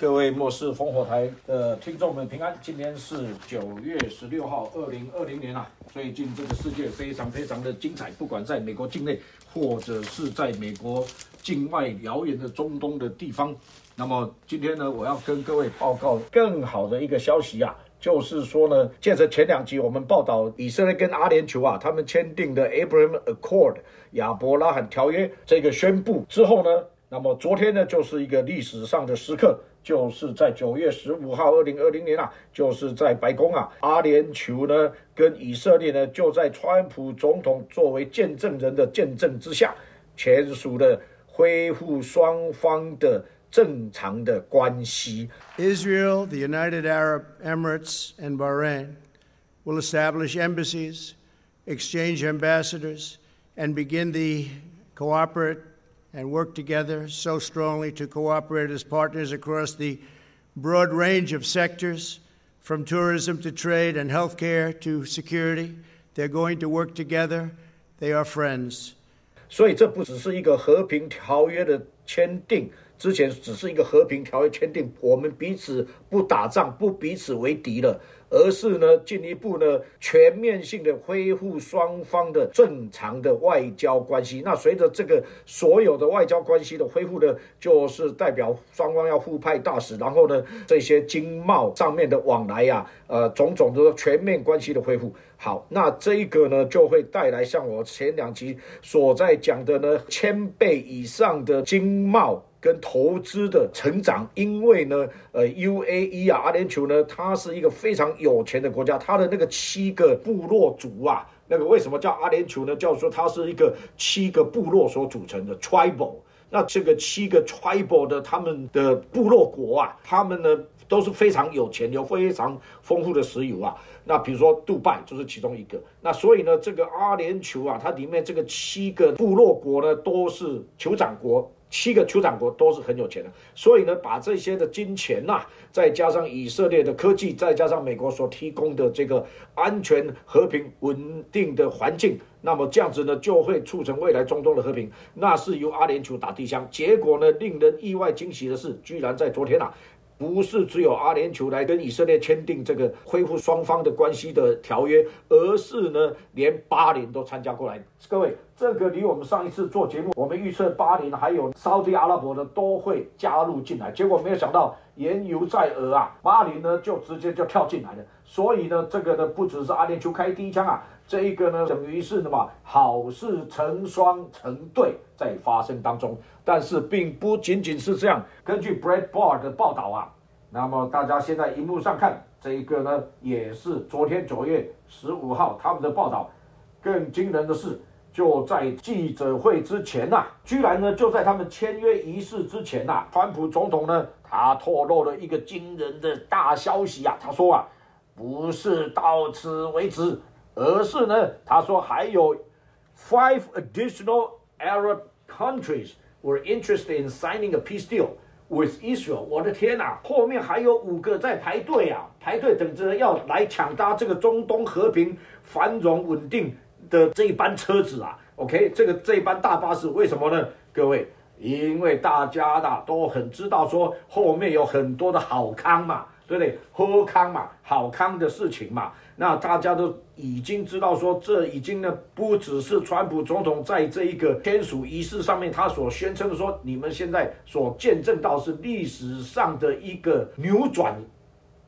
各位末世烽火台的听众们平安，今天是九月十六号，二零二零年啊。最近这个世界非常非常的精彩，不管在美国境内，或者是在美国境外遥远的中东的地方。那么今天呢，我要跟各位报告更好的一个消息啊，就是说呢，借着前两集我们报道以色列跟阿联酋啊，他们签订的 Abraham Accord 亚伯拉罕条约这个宣布之后呢，那么昨天呢，就是一个历史上的时刻。就是在九月十五号，二零二零年啊，就是在白宫啊，阿联酋呢跟以色列呢，就在川普总统作为见证人的见证之下，签署了恢复双方的正常的关系。Israel, the United Arab Emirates, and Bahrain will establish embassies, exchange ambassadors, and begin the cooperate and work together so strongly to cooperate as partners across the broad range of sectors, from tourism to trade and healthcare to security. They're going to work together. They are friends. 所以这不只是一个和平条约的签订，之前只是一个和平条约签订，我们彼此不打仗，不彼此为敌了。 而是呢，进一步呢，全面性的恢复双方的正常的外交关系。那随着这个所有的外交关系的恢复呢，就是代表双方要互派大使，然后呢，这些经贸上面的往来呀，呃，种种的全面关系的恢复。好，那这一个呢，就会带来像我前两集所在讲的呢，千倍以上的经贸。跟投资的成长，因为呢，呃，UAE 啊，阿联酋呢，它是一个非常有钱的国家，它的那个七个部落族啊，那个为什么叫阿联酋呢？叫做它是一个七个部落所组成的 tribal。那这个七个 tribal 的他们的部落国啊，他们呢都是非常有钱，有非常丰富的石油啊。那比如说杜拜就是其中一个。那所以呢，这个阿联酋啊，它里面这个七个部落国呢，都是酋长国。七个酋长国都是很有钱的，所以呢，把这些的金钱呐，再加上以色列的科技，再加上美国所提供的这个安全、和平、稳定的环境，那么这样子呢，就会促成未来中东的和平。那是由阿联酋打地箱，结果呢，令人意外惊喜的是，居然在昨天呐。不是只有阿联酋来跟以色列签订这个恢复双方的关系的条约，而是呢，连巴林都参加过来。各位，这个离我们上一次做节目，我们预测巴林还有沙特阿拉伯的都会加入进来，结果没有想到言犹在耳啊，巴林呢就直接就跳进来了。所以呢，这个呢不只是阿联酋开第一枪啊。这一个呢，等于是什么好事成双成对在发生当中，但是并不仅仅是这样。根据 Breadboard 的报道啊，那么大家现在荧幕上看这一个呢，也是昨天九月十五号他们的报道。更惊人的是，就在记者会之前呐，居然呢就在他们签约仪式之前呐，川普总统呢他透露了一个惊人的大消息啊，他说啊，不是到此为止。而是呢，他说还有 five additional Arab countries were interested in signing a peace deal with Israel。我的天哪，后面还有五个在排队啊，排队等着要来抢搭这个中东和平、繁荣、稳定的这一班车子啊。OK，这个这一班大巴士为什么呢？各位，因为大家的都很知道说后面有很多的好康嘛。对不对？喝康嘛，好康的事情嘛。那大家都已经知道说，这已经呢不只是川普总统在这一个签署仪式上面他所宣称的说，你们现在所见证到是历史上的一个扭转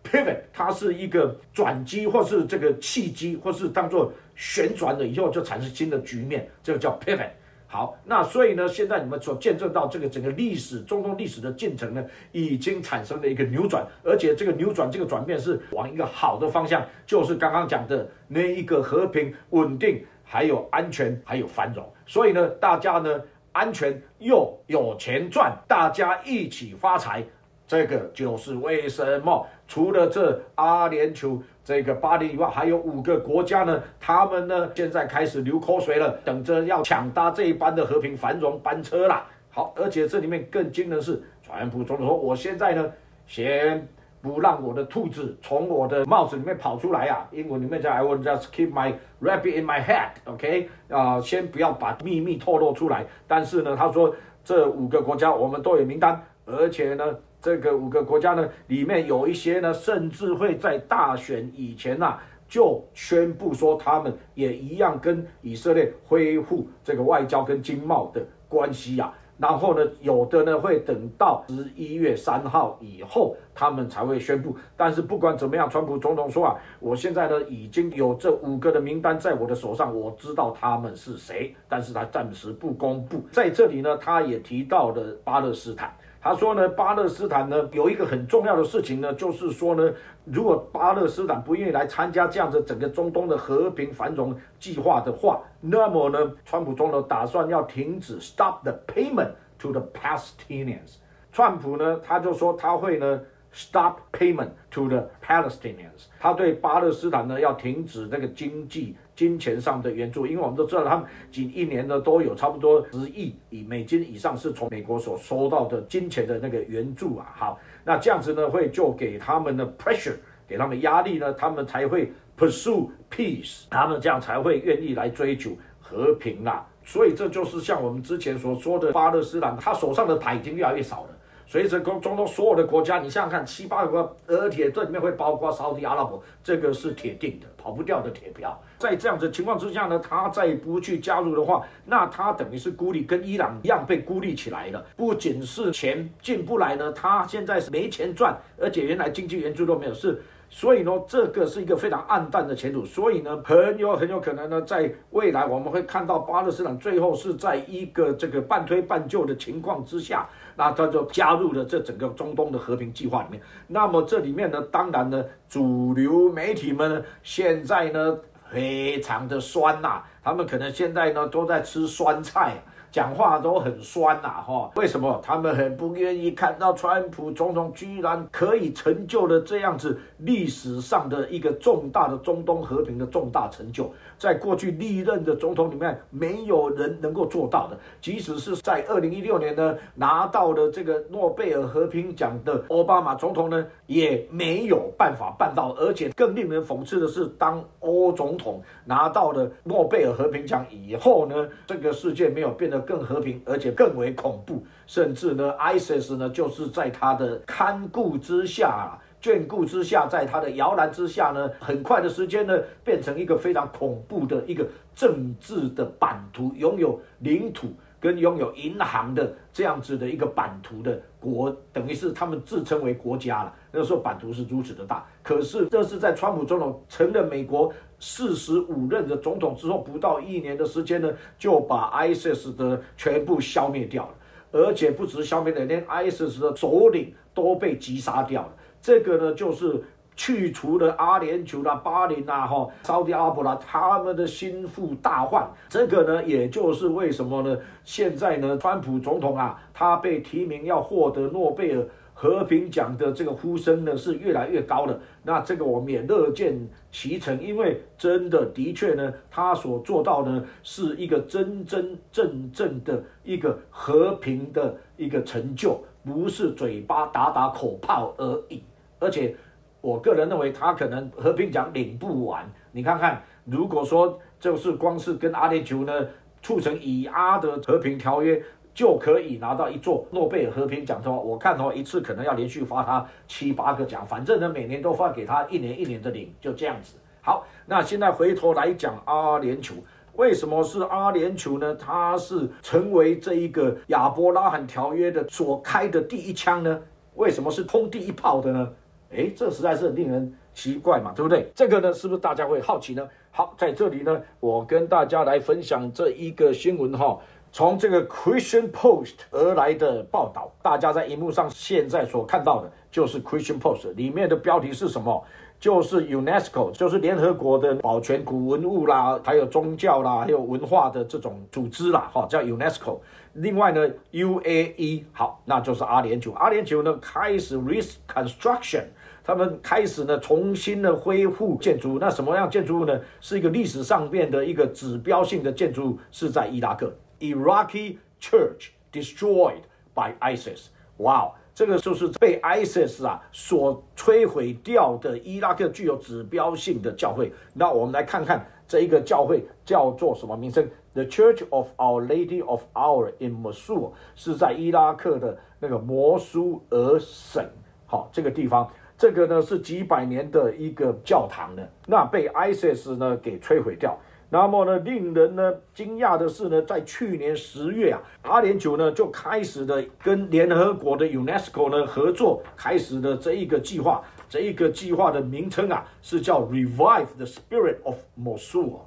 ，pivot，它是一个转机或是这个契机，或是当做旋转了以后就产生新的局面，这个叫 pivot。好，那所以呢，现在你们所见证到这个整个历史中东历史的进程呢，已经产生了一个扭转，而且这个扭转这个转变是往一个好的方向，就是刚刚讲的那一个和平、稳定，还有安全，还有繁荣。所以呢，大家呢安全又有钱赚，大家一起发财。这个就是为什么除了这阿联酋这个巴黎以外，还有五个国家呢？他们呢现在开始流口水了，等着要抢搭这一班的和平繁荣班车啦。好，而且这里面更惊的是，川普总统说：“我现在呢，先不让我的兔子从我的帽子里面跑出来啊。”英文里面叫 “I will just keep my rabbit in my hat”，OK？啊，先不要把秘密透露出来。但是呢，他说这五个国家我们都有名单，而且呢。这个五个国家呢，里面有一些呢，甚至会在大选以前呐，就宣布说他们也一样跟以色列恢复这个外交跟经贸的关系呀。然后呢，有的呢会等到十一月三号以后，他们才会宣布。但是不管怎么样，川普总统说啊，我现在呢已经有这五个的名单在我的手上，我知道他们是谁，但是他暂时不公布。在这里呢，他也提到了巴勒斯坦。他说呢，巴勒斯坦呢有一个很重要的事情呢，就是说呢，如果巴勒斯坦不愿意来参加这样子整个中东的和平繁荣计划的话，那么呢，川普总统打算要停止 stop the payment to the Palestinians。川普呢，他就说他会呢。Stop payment to the Palestinians。他对巴勒斯坦呢要停止那个经济、金钱上的援助，因为我们都知道，他们仅一年呢都有差不多十亿以美金以上是从美国所收到的金钱的那个援助啊。好，那这样子呢会就给他们的 pressure，给他们压力呢，他们才会 pursue peace，他们这样才会愿意来追求和平啦。所以这就是像我们之前所说的，巴勒斯坦他手上的牌已经越来越少了。随着中中东所有的国家，你想想看，七八个，而且这里面会包括沙特阿拉伯，这个是铁定的，跑不掉的铁票。在这样子情况之下呢，他再不去加入的话，那他等于是孤立，跟伊朗一样被孤立起来了。不仅是钱进不来呢，他现在是没钱赚，而且原来经济援助都没有，是。所以呢，这个是一个非常暗淡的前途。所以呢，很有很有可能呢，在未来我们会看到巴勒斯坦最后是在一个这个半推半就的情况之下，那他就加入了这整个中东的和平计划里面。那么这里面呢，当然呢，主流媒体们现在呢非常的酸呐，他们可能现在呢都在吃酸菜。讲话都很酸呐，哈，为什么他们很不愿意看到川普总统居然可以成就了这样子历史上的一个重大的中东和平的重大成就？在过去历任的总统里面，没有人能够做到的。即使是在二零一六年呢，拿到了这个诺贝尔和平奖的奥巴马总统呢，也没有办法办到。而且更令人讽刺的是，当欧总统拿到了诺贝尔和平奖以后呢，这个世界没有变得。更和平，而且更为恐怖，甚至呢，ISIS 呢，就是在他的看顾之下、眷顾之下，在他的摇篮之下呢，很快的时间呢，变成一个非常恐怖的一个政治的版图，拥有领土跟拥有银行的这样子的一个版图的国，等于是他们自称为国家了。那时候版图是如此的大，可是这是在川普总统成了美国。四十五任的总统之后，不到一年的时间呢，就把 ISIS 的全部消灭掉了，而且不止消灭了，连 ISIS 的首领都被击杀掉了。这个呢，就是去除了阿联酋啦、巴林啦、哈、沙特阿拉伯啦，他们的心腹大患。这个呢，也就是为什么呢？现在呢，川普总统啊，他被提名要获得诺贝尔。和平奖的这个呼声呢是越来越高了，那这个我们也乐见其成，因为真的的确呢，他所做到呢是一个真真正正的一个和平的一个成就，不是嘴巴打打口炮而已。而且我个人认为，他可能和平奖领不完。你看看，如果说就是光是跟阿联酋呢促成以阿的和平条约。就可以拿到一座诺贝尔和平奖的话，我看的话一次可能要连续发他七八个奖，反正呢每年都发给他一年一年的领，就这样子。好，那现在回头来讲阿联酋，为什么是阿联酋呢？它是成为这一个亚伯拉罕条约的所开的第一枪呢？为什么是通第一炮的呢？哎，这实在是令人奇怪嘛，对不对？这个呢，是不是大家会好奇呢？好，在这里呢，我跟大家来分享这一个新闻哈。从这个 Christian Post 而来的报道，大家在荧幕上现在所看到的，就是 Christian Post 里面的标题是什么？就是 UNESCO，就是联合国的保全古文物啦，还有宗教啦，还有文化的这种组织啦，哈，叫 UNESCO。另外呢，UAE，好，那就是阿联酋。阿联酋呢开始 reconstruction，他们开始呢重新的恢复建筑。那什么样建筑物呢？是一个历史上面的一个指标性的建筑物，是在伊拉克。Iraqi church destroyed by ISIS。Wow，这个就是被 ISIS 啊所摧毁掉的伊拉克具有指标性的教会。那我们来看看这一个教会叫做什么名称 The Church of Our Lady of Our in Mosul 是在伊拉克的那个摩苏尔省，好，这个地方，这个呢是几百年的一个教堂呢，那被 ISIS 呢给摧毁掉。那么呢，令人呢惊讶的是呢，在去年十月啊，阿联酋呢就开始的跟联合国的 UNESCO 呢合作，开始的这一个计划。这一个计划的名称啊，是叫 Revive the Spirit of Mosul，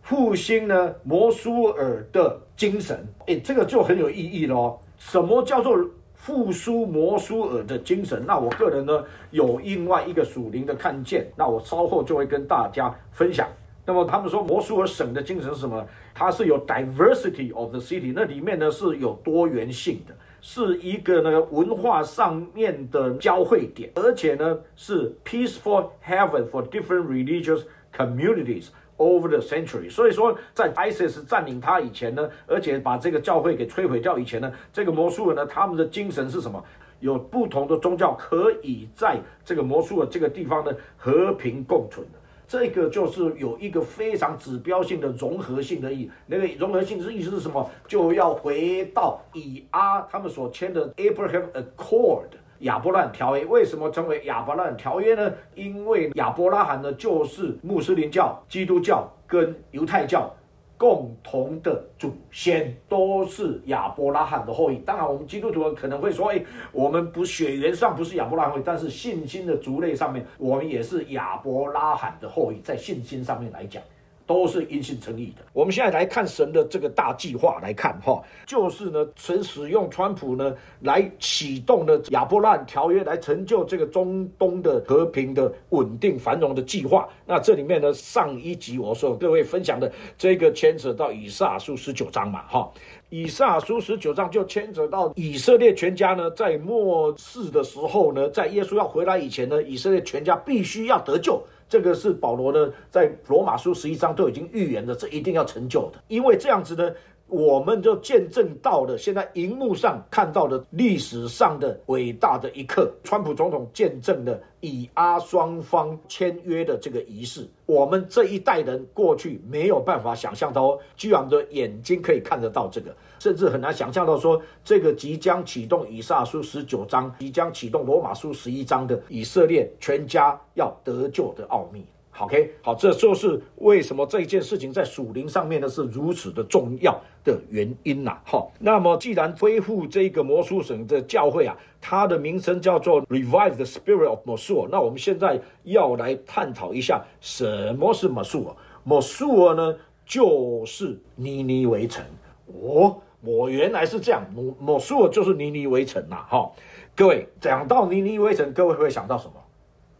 复兴呢摩苏尔的精神。哎，这个就很有意义喽。什么叫做复苏摩苏尔的精神？那我个人呢有另外一个属灵的看见，那我稍后就会跟大家分享。那么他们说摩苏尔省的精神是什么？它是有 diversity of the city，那里面呢是有多元性的，是一个呢文化上面的交汇点，而且呢是 peaceful heaven for different religious communities over the century。所以说，在 ISIS 占领它以前呢，而且把这个教会给摧毁掉以前呢，这个摩苏尔呢，他们的精神是什么？有不同的宗教可以在这个摩苏尔这个地方呢和平共存的。这个就是有一个非常指标性的融合性的意，那个融合性的意思是什么？就要回到以阿他们所签的 Abraham Accord 亚伯拉条约。为什么称为亚伯拉条约呢？因为亚伯拉罕呢就是穆斯林教、基督教跟犹太教。共同的祖先都是亚伯拉罕的后裔。当然，我们基督徒可能会说：“哎，我们不血缘上不是亚伯拉罕，但是信心的族类上面，我们也是亚伯拉罕的后裔。”在信心上面来讲。都是因信称义的。我们现在来看神的这个大计划来看哈，就是呢，神使用川普呢来启动的亚伯兰条约，来成就这个中东的和平的稳定繁荣的计划。那这里面呢，上一集我说各位分享的这个牵扯到以撒书十九章嘛哈，以撒书十九章就牵扯到以色列全家呢，在末世的时候呢，在耶稣要回来以前呢，以色列全家必须要得救。这个是保罗的，在罗马书十一章都已经预言的，这一定要成就的。因为这样子呢，我们就见证到了现在荧幕上看到的历史上的伟大的一刻，川普总统见证了以阿双方签约的这个仪式。我们这一代人过去没有办法想象到，居然的眼睛可以看得到这个。甚至很难想象到说，这个即将启动以撒书十九章，即将启动罗马书十一章的以色列全家要得救的奥秘。OK，好，这就是为什么这件事情在属灵上面呢是如此的重要的原因呐。好，那么既然恢复这个魔术省的教会啊，它的名称叫做 Revive the Spirit of Mosul，那我们现在要来探讨一下什么是 Mosul？Mosul 呢，就是尼尼微城哦。我原来是这样，某某数就是尼尼微城呐，哈，各位讲到尼尼微城，各位会想到什么？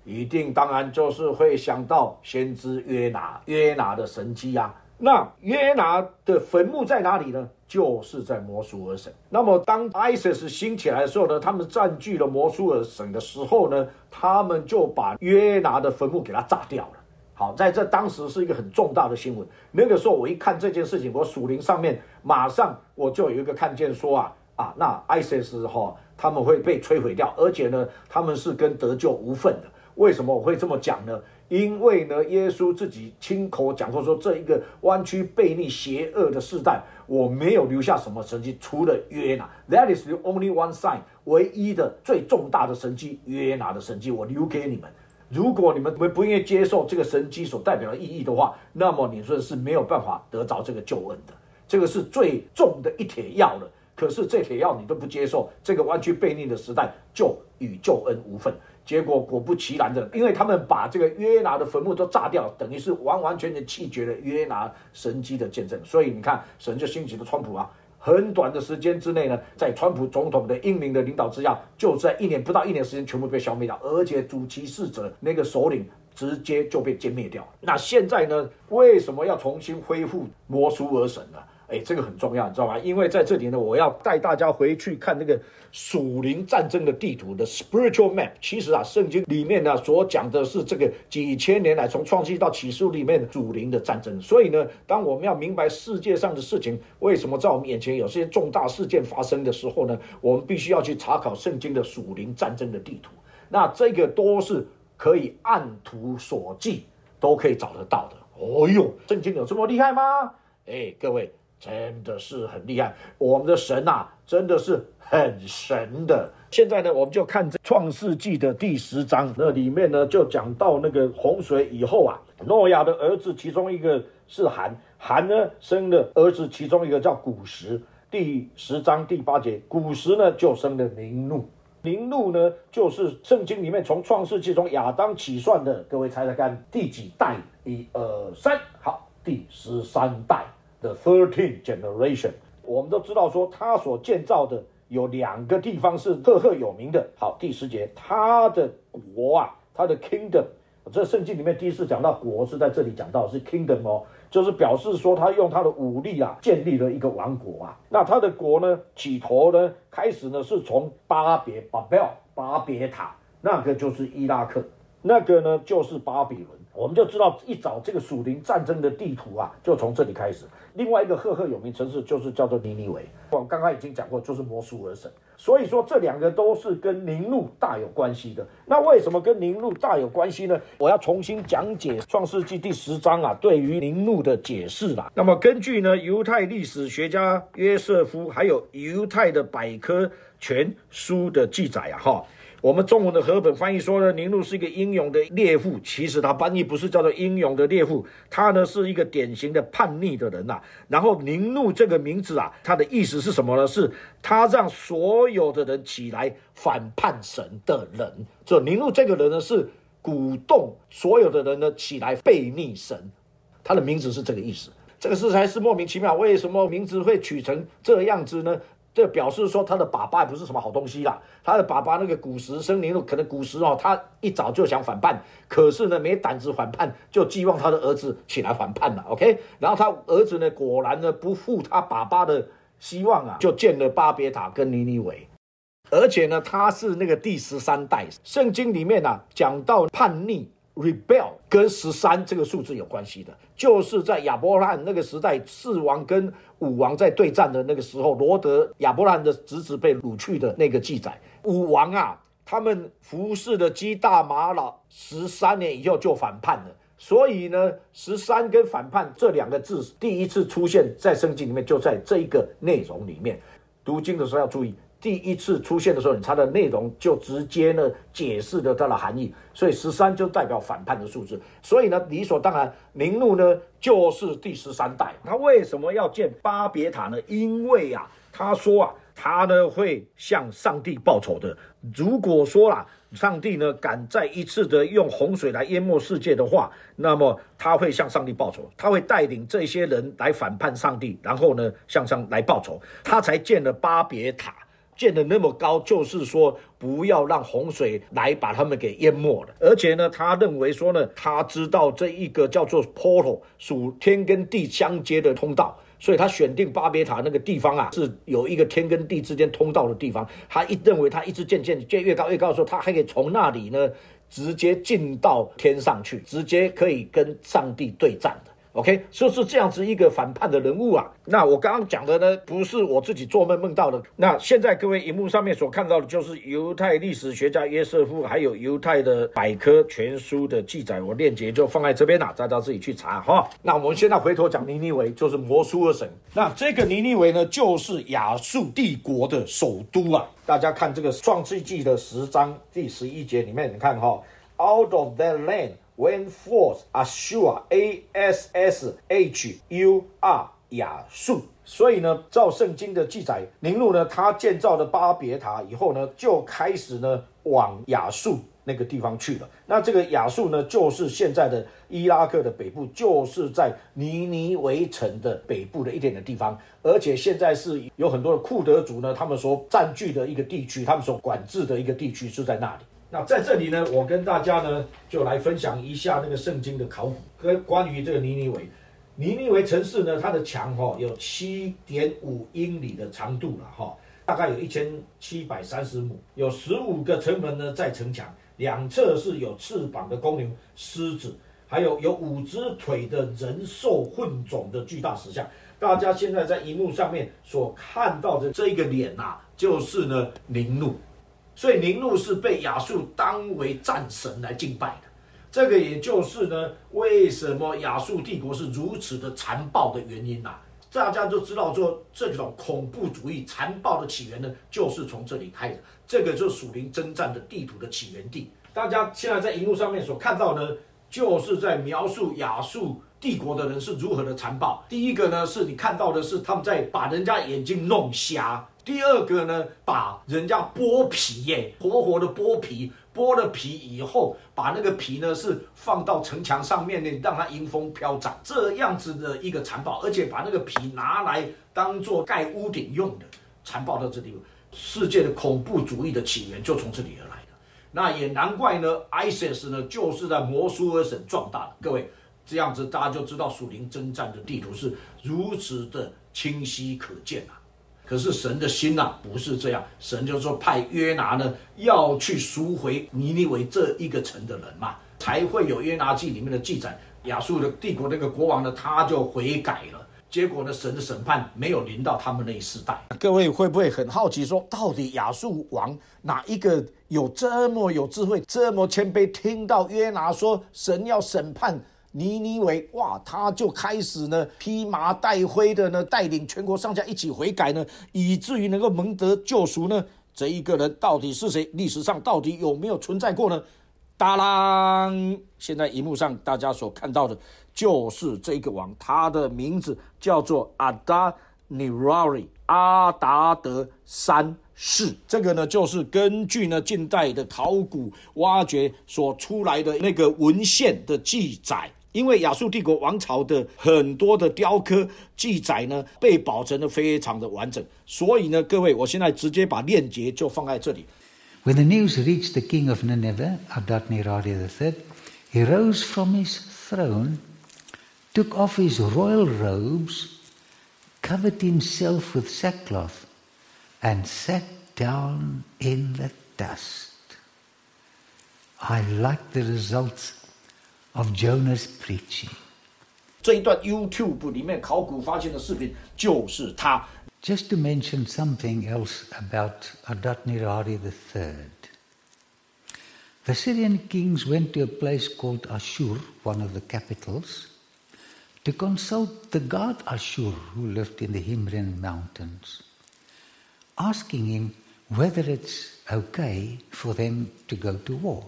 一定当然就是会想到先知约拿，约拿的神迹啊。那约拿的坟墓在哪里呢？就是在摩苏尔省。那么当 ISIS 兴起来的时候呢，他们占据了摩苏尔省的时候呢，他们就把约拿的坟墓给他炸掉了。好，在这当时是一个很重大的新闻。那个时候我一看这件事情，我属灵上面马上我就有一个看见说啊啊，那 ISIS 哈他们会被摧毁掉，而且呢他们是跟得救无份的。为什么我会这么讲呢？因为呢耶稣自己亲口讲过说，这一个弯曲背逆邪恶的时代，我没有留下什么神迹，除了约拿。That is the only one sign，唯一的最重大的神迹，约拿的神迹，我留给你们。如果你们不不愿意接受这个神机所代表的意义的话，那么你说是没有办法得着这个救恩的。这个是最重的一帖药了。可是这帖药你都不接受，这个弯曲背逆的时代就与救恩无份。结果果不其然的，因为他们把这个约拿的坟墓都炸掉，等于是完完全全弃绝了约拿神机的见证。所以你看，神就兴起了川普啊。很短的时间之内呢，在川普总统的英明的领导之下，就在一年不到一年时间全部被消灭掉，而且主其事者那个首领直接就被歼灭掉。那现在呢，为什么要重新恢复摩苏尔省呢？哎，这个很重要，你知道吗？因为在这里呢，我要带大家回去看那个属灵战争的地图的 spiritual map。其实啊，圣经里面呢所讲的是这个几千年来从创世到启示里面属灵的战争。所以呢，当我们要明白世界上的事情为什么在我们眼前有些重大事件发生的时候呢，我们必须要去查考圣经的属灵战争的地图。那这个都是可以按图索骥，都可以找得到的。哦呦，圣经有这么厉害吗？哎，各位。真的是很厉害。我们的神啊，真的是很神的。现在呢，我们就看这创世纪的第十章，那里面呢就讲到那个洪水以后啊，诺亚的儿子其中一个是含，含呢生了儿子，其中一个叫古时。第十章第八节，古时呢就生了宁怒。宁怒呢，就是圣经里面从创世纪从亚当起算的，各位猜猜看第几代？一二三，好，第十三代，the thirteenth generation。我们都知道说，他所建造的有两个地方是赫赫有名的。好，第十节，他的国啊，他的 kingdom，这圣经里面第一次讲到国是在这里讲到是 kingdom 哦。就是表示说，他用他的武力啊，建立了一个王国啊。那他的国呢，起头呢，开始呢，是从巴别巴贝尔巴别塔，那个就是伊拉克，那个呢就是巴比伦。我们就知道，一早这个属灵战争的地图啊，就从这里开始。另外一个赫赫有名城市就是叫做尼尼微，我刚刚已经讲过，就是摩苏尔省。所以说这两个都是跟宁路大有关系的。那为什么跟宁路大有关系呢？我要重新讲解创世纪第十章啊，对于宁路的解释啦。那么根据呢犹太历史学家约瑟夫还有犹太的百科全书的记载啊，哈。我们中文的和本翻译说呢，宁禄是一个英勇的猎户，其实他翻译不是叫做英勇的猎户，他呢是一个典型的叛逆的人呐。然后宁禄这个名字啊，它的意思是什么呢？是他让所有的人起来反叛神的人。这宁禄这个人呢，是鼓动所有的人呢起来背逆神，他的名字是这个意思。这个事才是莫名其妙，为什么名字会取成这样子呢？这表示说他的爸爸不是什么好东西啦。他的爸爸那个古时生宁禄，可能古时哦，他一早就想反叛，可是呢没胆子反叛，就寄望他的儿子起来反叛了。OK，然后他儿子呢果然呢不负他爸爸的希望啊，就建了巴别塔跟尼尼维，而且呢他是那个第十三代。圣经里面啊讲到叛逆。Rebel 跟十三这个数字有关系的，就是在亚伯拉罕那个时代，四王跟五王在对战的那个时候，罗德亚伯拉罕的侄子被掳去的那个记载。五王啊，他们服侍的基大马老十三年以后就反叛了，所以呢，十三跟反叛这两个字第一次出现在圣经里面，就在这一个内容里面。读经的时候要注意。第一次出现的时候，它的内容就直接呢解释了它的含义，所以十三就代表反叛的数字，所以呢理所当然，明怒呢就是第十三代。他为什么要建巴别塔呢？因为啊，他说啊，他呢会向上帝报仇的。如果说啦，上帝呢敢再一次的用洪水来淹没世界的话，那么他会向上帝报仇，他会带领这些人来反叛上帝，然后呢向上来报仇，他才建了巴别塔。建的那么高，就是说不要让洪水来把他们给淹没了。而且呢，他认为说呢，他知道这一个叫做 portal 属天跟地相接的通道，所以他选定巴别塔那个地方啊，是有一个天跟地之间通道的地方。他一认为他一直渐渐建越高越高的时候，他还可以从那里呢直接进到天上去，直接可以跟上帝对战的。OK，就是这样子一个反叛的人物啊。那我刚刚讲的呢，不是我自己做梦梦到的。那现在各位荧幕上面所看到的，就是犹太历史学家约瑟夫还有犹太的百科全书的记载。我链接就放在这边了，大家自己去查哈。那我们现在回头讲尼尼维，就是摩苏尔省。那这个尼尼维呢，就是亚述帝国的首都啊。大家看这个创世纪的十章第十一节里面，你看哈，Out of that land。When force Ashur, A S S H U R 亚述，所以呢，照圣经的记载，宁禄呢，他建造了巴别塔以后呢，就开始呢往亚述那个地方去了。那这个亚述呢，就是现在的伊拉克的北部，就是在尼尼微城的北部的一点的地方，而且现在是有很多的库德族呢，他们所占据的一个地区，他们所管制的一个地区是在那里。那在这里呢，我跟大家呢就来分享一下那个圣经的考古，跟关于这个尼尼微。尼尼微城市呢，它的墙哈有七点五英里的长度了哈，大概有一千七百三十亩，有十五个城门呢在城墙两侧是有翅膀的公牛、狮子，还有有五只腿的人兽混种的巨大石像。大家现在在荧幕上面所看到的这个脸呐，就是呢宁怒。所以宁禄是被亚述当为战神来敬拜的，这个也就是呢，为什么亚述帝国是如此的残暴的原因呐？大家就知道说，这种恐怖主义残暴的起源呢，就是从这里开始。这个就是属灵征战的地图的起源地。大家现在在荧幕上面所看到呢，就是在描述亚述帝国的人是如何的残暴。第一个呢，是你看到的是他们在把人家眼睛弄瞎；第二个呢，把人家剥皮，耶，活活的剥皮。剥了皮以后，把那个皮呢是放到城墙上面呢，让它迎风飘展，这样子的一个残暴，而且把那个皮拿来当做盖屋顶用的，残暴到这地步。世界的恐怖主义的起源就从这里而来的，那也难怪呢，ISIS 呢就是在摩苏尔省壮大的。各位，这样子大家就知道属灵征战的地图是如此的清晰可见啊。可是神的心呐，不是这样。神就说派约拿呢，要去赎回尼尼微这一个城的人嘛，才会有约拿记里面的记载。亚述的帝国那个国王呢，他就悔改了。结果呢，神的审判没有临到他们那一世代。各位会不会很好奇，说到底亚述王哪一个有这么有智慧、这么谦卑，听到约拿说神要审判？尼尼为哇，他就开始呢披麻戴灰的呢，带领全国上下一起悔改呢，以至于能够蒙得救赎呢。这一个人到底是谁？历史上到底有没有存在过呢？当啷！现在荧幕上大家所看到的，就是这个王，他的名字叫做阿达尼拉里阿达德三世。这个呢，就是根据呢近代的考古挖掘所出来的那个文献的记载。因为亚述帝国王朝的很多的雕刻记载呢，被保存的非常的完整，所以呢，各位，我现在直接把链接就放在这里。When the news reached the king of Nineveh, Adad-nirari III, he rose from his throne, took off his royal robes, covered himself with sackcloth, and sat down in the dust. I like the results of Jonah's preaching. 这一段 YouTube 里面考古发现的视频就是他。Just to mention something else about Adatnirari III. The Syrian kings went to a place called Ashur, one of the capitals, to consult the god Ashur, who lived in the Himrin mountains, asking him whether it's okay for them to go to war.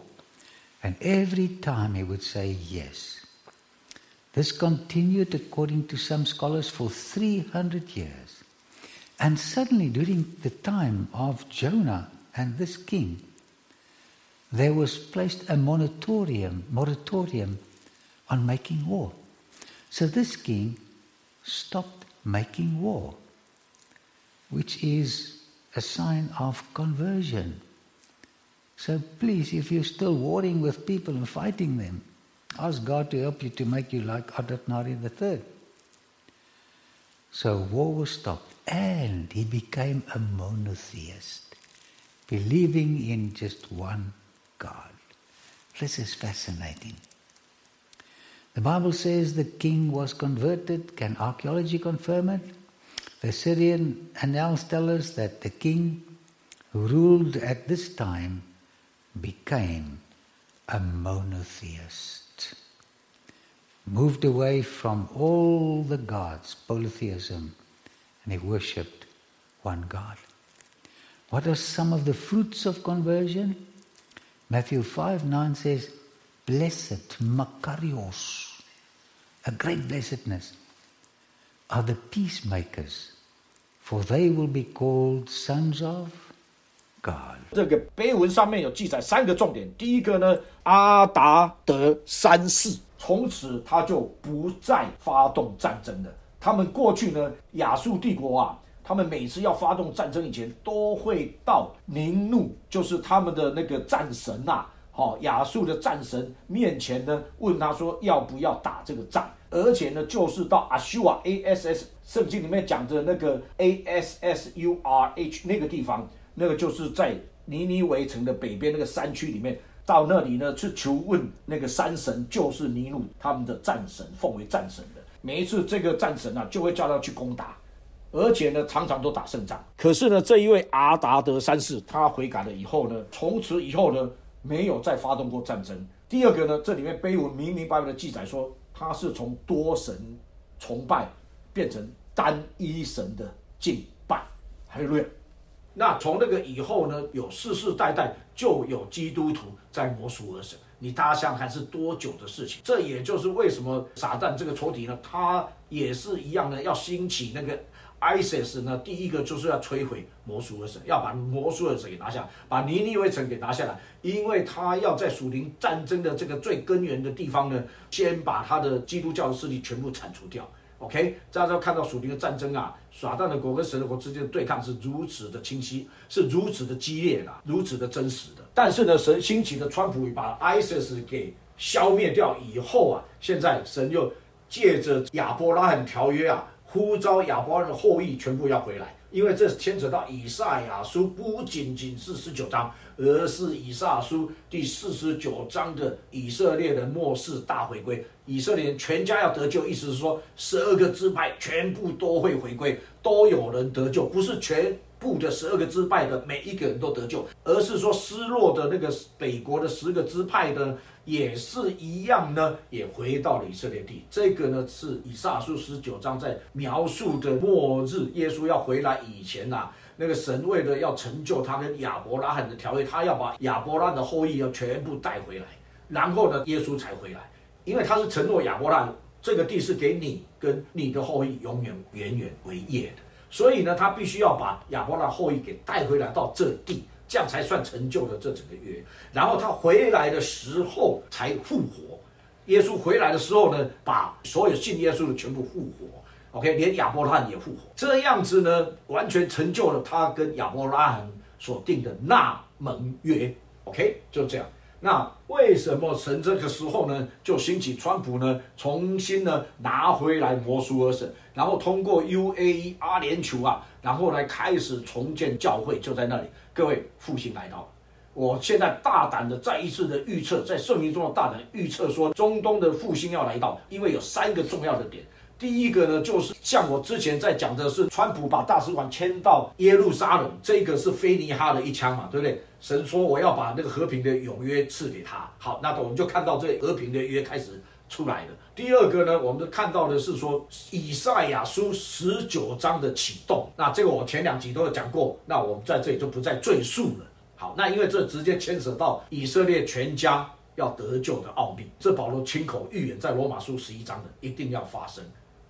And every time he would say yes. This continued, according to some scholars, for 300 years. And suddenly, during the time of Jonah and this king, there was placed a moratorium, moratorium on making war. So this king stopped making war, which is a sign of conversion. So please, if you're still warring with people and fighting them, ask God to help you to make you like Adatnari III. So war was stopped and he became a monotheist, believing in just one God. This is fascinating. The Bible says the king was converted. Can archaeology confirm it? The Syrian annals tell us that the king who ruled at this time became a monotheist, moved away from all the gods, polytheism, and he worshipped one God. What are some of the fruits of conversion? Matthew 5 9 says, Blessed, Makarios, a great blessedness, are the peacemakers, for they will be called sons of. 这个碑文上面有记载三个重点。第一个呢，阿达德三世从此他就不再发动战争了。他们过去呢，亚述帝国啊，他们每次要发动战争以前，都会到宁怒，就是他们的那个战神呐，好，亚述的战神面前呢，问他说要不要打这个仗，而且呢，就是到阿修啊，A S S 圣经里面讲的那个 A S S U R H 那个地方。那个就是在尼尼围城的北边那个山区里面，到那里呢去求问那个山神，就是尼禄他们的战神，奉为战神的。每一次这个战神啊，就会叫他去攻打，而且呢常常都打胜仗。可是呢，这一位阿达德三世他悔改了以后呢，从此以后呢，没有再发动过战争。第二个呢，这里面碑文明明白白的记载说，他是从多神崇拜变成单一神的敬拜。还有那从那个以后呢，有世世代代就有基督徒在魔术而生。你大家想想看是多久的事情？这也就是为什么撒旦这个仇敌呢，他也是一样的，要兴起那个 ISIS 呢。第一个就是要摧毁魔术的神，要把魔术的神给拿下，把尼尼微城给拿下来，因为他要在属灵战争的这个最根源的地方呢，先把他的基督教的势力全部铲除掉。OK，大家看到属灵的战争啊，撒旦的国跟神的国之间的对抗是如此的清晰，是如此的激烈的，如此的真实的。但是呢，神兴起的川普把 ISIS 给消灭掉以后啊，现在神又借着亚伯拉罕条约啊，呼召亚伯拉罕的后裔全部要回来。因为这牵扯到以赛亚书，不仅仅是十九章，而是以撒书第四十九章的以色列的末世大回归，以色列人全家要得救，意思是说十二个支派全部都会回归，都有人得救，不是全。部的十二个支派的每一个人都得救，而是说失落的那个北国的十个支派的也是一样呢，也回到了以色列地。这个呢是以撒书十九章在描述的末日，耶稣要回来以前呐，那个神为了要成就他跟亚伯拉罕的条约，他要把亚伯拉罕的后裔要全部带回来，然后呢耶稣才回来，因为他是承诺亚伯拉罕这个地是给你跟你的后裔永远远远为业的。所以呢，他必须要把亚伯拉后裔给带回来到这地，这样才算成就了这整个约。然后他回来的时候才复活。耶稣回来的时候呢，把所有信耶稣的全部复活。OK，连亚伯拉罕也复活。这样子呢，完全成就了他跟亚伯拉罕所定的那盟约。OK，就这样。那为什么神这个时候呢，就兴起川普呢，重新呢拿回来摩苏尔省，然后通过 UAE 阿联酋啊，然后来开始重建教会，就在那里，各位复兴来到。我现在大胆的再一次的预测，在圣经中的大胆预测说，中东的复兴要来到，因为有三个重要的点。第一个呢，就是像我之前在讲的是，川普把大使馆迁到耶路撒冷，这个是菲尼哈的一枪嘛，对不对？神说我要把那个和平的永约赐给他。好，那我们就看到这和平的约开始出来了。第二个呢，我们看到的是说以赛亚书十九章的启动。那这个我前两集都有讲过，那我们在这里就不再赘述了。好，那因为这直接牵扯到以色列全家要得救的奥秘，这保罗亲口预言在罗马书十一章的一定要发生。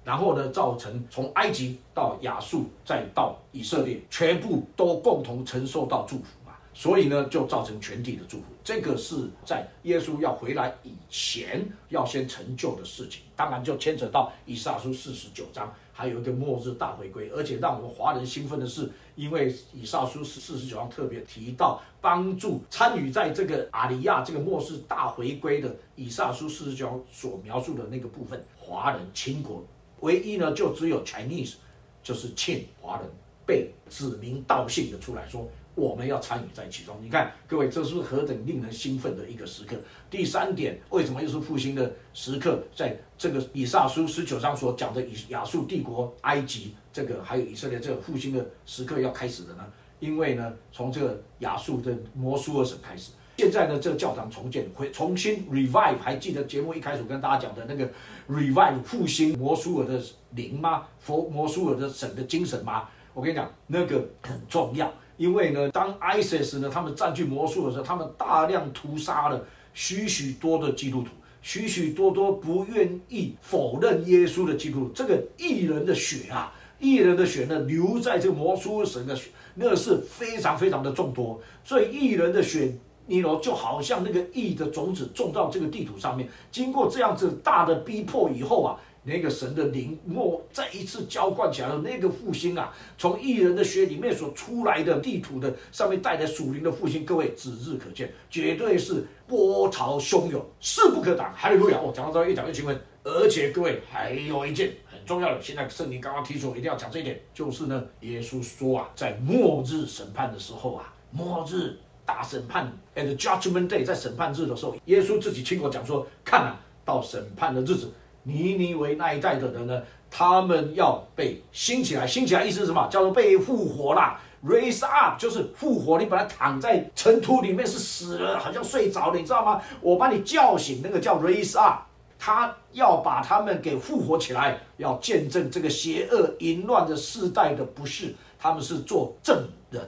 然后呢，造成从埃及到亚述，再到以色列，全部都共同承受到祝福嘛。所以呢，就造成全体的祝福。这个是在耶稣要回来以前要先成就的事情。当然，就牵扯到以撒书四十九章，还有一个末日大回归。而且让我们华人兴奋的是，因为以撒书四十九章特别提到帮助参与在这个阿里亚这个末世大回归的以撒书四十九所描述的那个部分，华人亲国。唯一呢，就只有 Chinese，就是欠华人被指名道姓的出来说，我们要参与在其中。你看，各位，这是何等令人兴奋的一个时刻。第三点，为什么又是复兴的时刻？在这个以撒书十九章所讲的以亚述帝国、埃及这个还有以色列这个复兴的时刻要开始的呢？因为呢，从这个亚述的摩苏尔省开始。现在呢，这个教堂重建会重新 revive，还记得节目一开始跟大家讲的那个 revive 复兴摩苏尔的灵吗？佛摩苏尔的神的精神吗？我跟你讲，那个很重要，因为呢，当 ISIS 呢他们占据摩苏尔的时候，他们大量屠杀了许许多的基督徒，许许多多不愿意否认耶稣的基督徒，这个异人的血啊，异人的血呢，流在这个摩苏尔神的血，那是非常非常的众多，所以异人的血。尼罗就好像那个义的种子种到这个地图上面，经过这样子大的逼迫以后啊，那个神的灵莫再一次浇灌起来了，那个复兴啊，从异人的血里面所出来的地图的上面带来属灵的复兴，各位指日可见，绝对是波涛汹涌，势不可挡。还有路亚！我讲到这越讲越兴奋，而且各位还有一件很重要的，现在圣灵刚刚提出，一定要讲这一点，就是呢，耶稣说啊，在末日审判的时候啊，末日。大审判，at Judgment Day，在审判日的时候，耶稣自己亲口讲说：“看啊，到审判的日子，尼尼为那一代的人呢，他们要被兴起来，兴起来意思是什么？叫做被复活啦，raise up，就是复活。你本来躺在尘土里面是死了，好像睡着了，你知道吗？我把你叫醒，那个叫 raise up。他要把他们给复活起来，要见证这个邪恶淫乱的世代的不是，他们是做证人，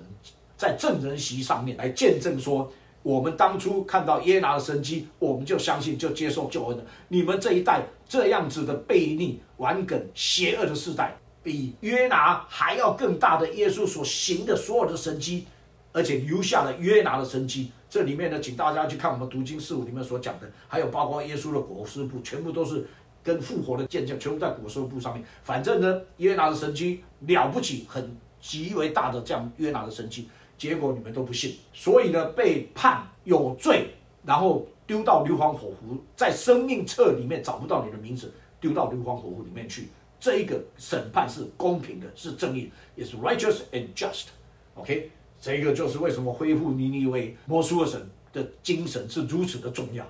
在证人席上面来见证说，我们当初看到耶拿的神迹，我们就相信，就接受救恩了。你们这一代这样子的悖逆、顽梗、邪恶的世代，比约拿还要更大的耶稣所行的所有的神迹，而且留下了约拿的神迹。这里面呢，请大家去看我们读经四五里面所讲的，还有包括耶稣的裹尸布，全部都是跟复活的见证，全部在裹尸布上面。反正呢，约拿的神迹了不起，很极为大的这样约拿的神迹，结果你们都不信，所以呢，被判有罪，然后丢到硫磺火湖，在生命册里面找不到你的名字，丢到硫磺火湖里面去。这一个审判是公平的，是正义，is righteous and just。OK。这个就是为什么恢复尼尼微摩苏尔神的精神是如此的重要，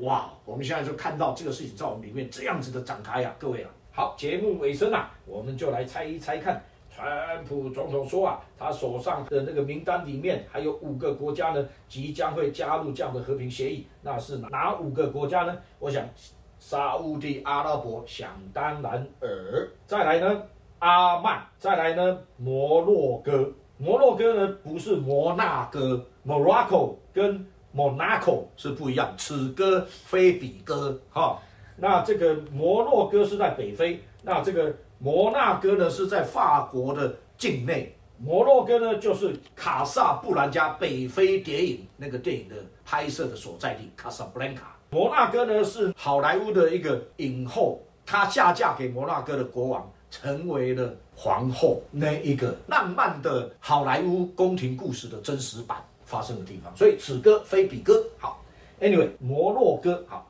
哇！我们现在就看到这个事情在我们里面这样子的展开啊，各位啊，好，节目尾声啊，我们就来猜一猜看，川普总统说啊，他手上的那个名单里面还有五个国家呢，即将会加入这样的和平协议，那是哪五个国家呢？我想，沙地阿拉伯想当然尔，再来呢，阿曼，再来呢，摩洛哥。摩洛哥呢，不是摩纳哥，Morocco 跟 Monaco 是不一样，此歌非彼歌哈。那这个摩洛哥是在北非，那这个摩纳哥呢是在法国的境内。摩洛哥呢就是卡萨布兰加北非谍影那个电影的拍摄的所在地，卡萨布兰卡。摩纳哥呢是好莱坞的一个影后，她下嫁给摩纳哥的国王。成为了皇后那一个浪漫的好莱坞宫廷故事的真实版发生的地方，所以此歌非彼歌。好，Anyway，摩洛哥好，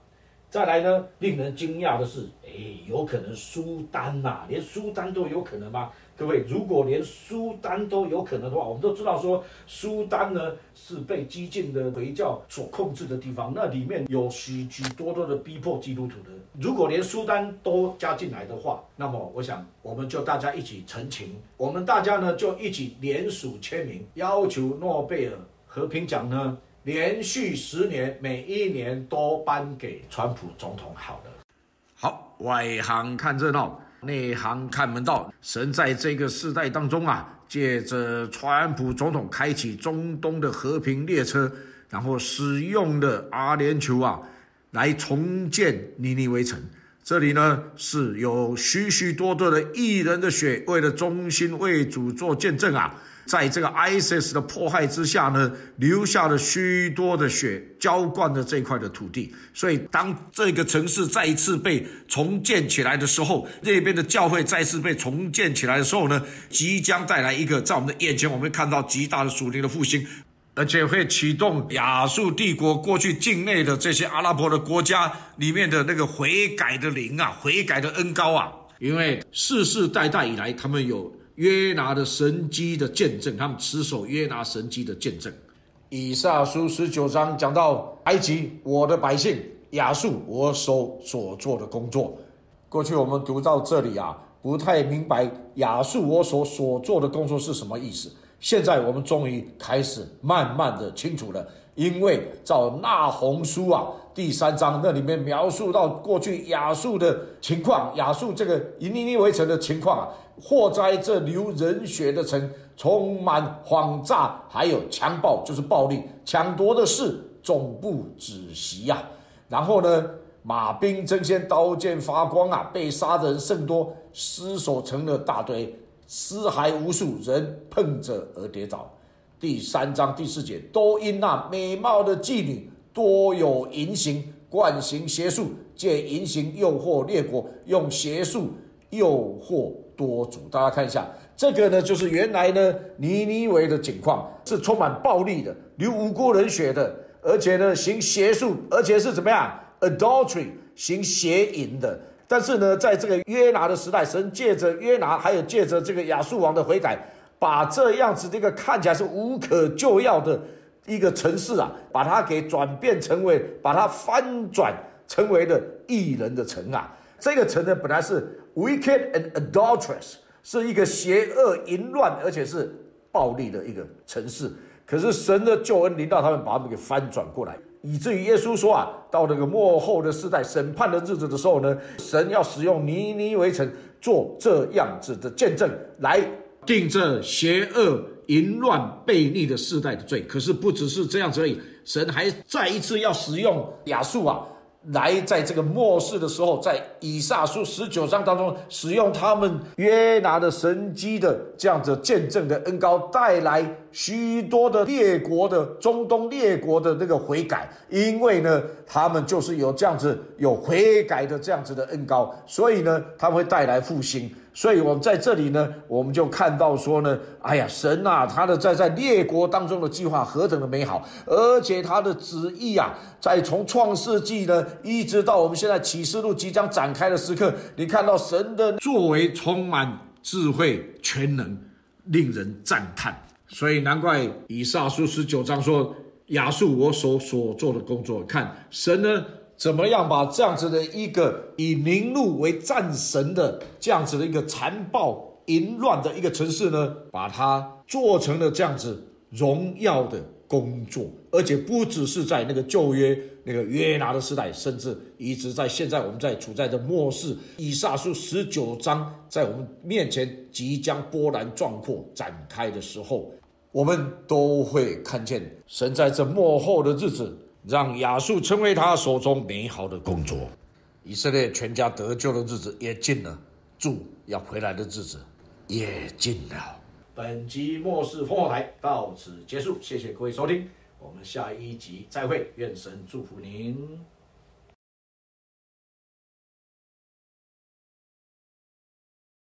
再来呢，令人惊讶的是，哎，有可能苏丹呐，连苏丹都有可能吗？各位，如果连苏丹都有可能的话，我们都知道说，苏丹呢是被激进的回教所控制的地方，那里面有许许多多的逼迫基督徒的。如果连苏丹都加进来的话，那么我想，我们就大家一起澄清，我们大家呢就一起联署签名，要求诺贝尔和平奖呢连续十年，每一年都颁给川普总统。好了，好，外行看热闹。内行看门道，神在这个时代当中啊，借着川普总统开启中东的和平列车，然后使用的阿联酋啊，来重建尼尼微城。这里呢是有许许多多的异人的血，为了忠心为主做见证啊。在这个 ISIS 的迫害之下呢，留下了许多的血，浇灌了这块的土地。所以，当这个城市再一次被重建起来的时候，那边的教会再次被重建起来的时候呢，即将带来一个在我们的眼前，我们会看到极大的属灵的复兴，而且会启动亚述帝国过去境内的这些阿拉伯的国家里面的那个悔改的灵啊，悔改的恩高啊，因为世世代代以来，他们有。约拿的神机的见证，他们持守约拿神机的见证。以撒书十九章讲到埃及，我的百姓亚述，我手所做的工作。过去我们读到这里啊，不太明白亚述我所所做的工作是什么意思。现在我们终于开始慢慢的清楚了，因为照那红书啊第三章那里面描述到过去亚述的情况，亚述这个以尼尼围城的情况啊。祸灾这流人血的城，充满谎诈，还有强暴，就是暴力抢夺的事，总不止息呀。然后呢，马兵争先，刀剑发光啊，被杀的人甚多，尸首成了大堆，尸骸无数，人碰着而跌倒。第三章第四节，都因那美貌的妓女多有淫行，惯行邪术，借淫行诱惑列国，用邪术诱惑。多主，大家看一下，这个呢，就是原来呢尼尼维的景况是充满暴力的，流无辜人血的，而且呢行邪术，而且是怎么样，adultery 行邪淫的。但是呢，在这个约拿的时代，神借着约拿，还有借着这个亚述王的悔改，把这样子这个看起来是无可救药的一个城市啊，把它给转变成为，把它翻转成为了异人的城啊。这个城呢，本来是。Wicked and adulterous 是一个邪恶、淫乱，而且是暴力的一个城市。可是神的救恩临到他们，把他们给翻转过来。以至于耶稣说啊，到那个末后的时代审判的日子的时候呢，神要使用尼尼微城做这样子的见证，来定这邪恶、淫乱、悖逆的世代的罪。可是不只是这样子而已，神还再一次要使用亚述啊。来，在这个末世的时候，在以撒书十九章当中，使用他们约拿的神机的这样子见证的恩高，带来许多的列国的中东列国的那个悔改，因为呢，他们就是有这样子有悔改的这样子的恩高，所以呢，他们会带来复兴。所以，我们在这里呢，我们就看到说呢，哎呀，神呐，他的在在列国当中的计划何等的美好，而且他的旨意啊，在从创世纪呢，一直到我们现在启示录即将展开的时刻，你看到神的作为充满智慧、全能，令人赞叹。所以，难怪以撒书十九章说，亚述我所所做的工作，看神呢。怎么样把这样子的一个以名禄为战神的这样子的一个残暴淫乱的一个城市呢？把它做成了这样子荣耀的工作，而且不只是在那个旧约那个约拿的时代，甚至一直在现在我们在处在的末世，以撒书十九章在我们面前即将波澜壮阔展开的时候，我们都会看见神在这末后的日子。让亚述成为他手中美好的工作，以色列全家得救的日子也近了，主要回来的日子也近了。本集末世烽火台到此结束，谢谢各位收听，我们下一集再会，愿神祝福您。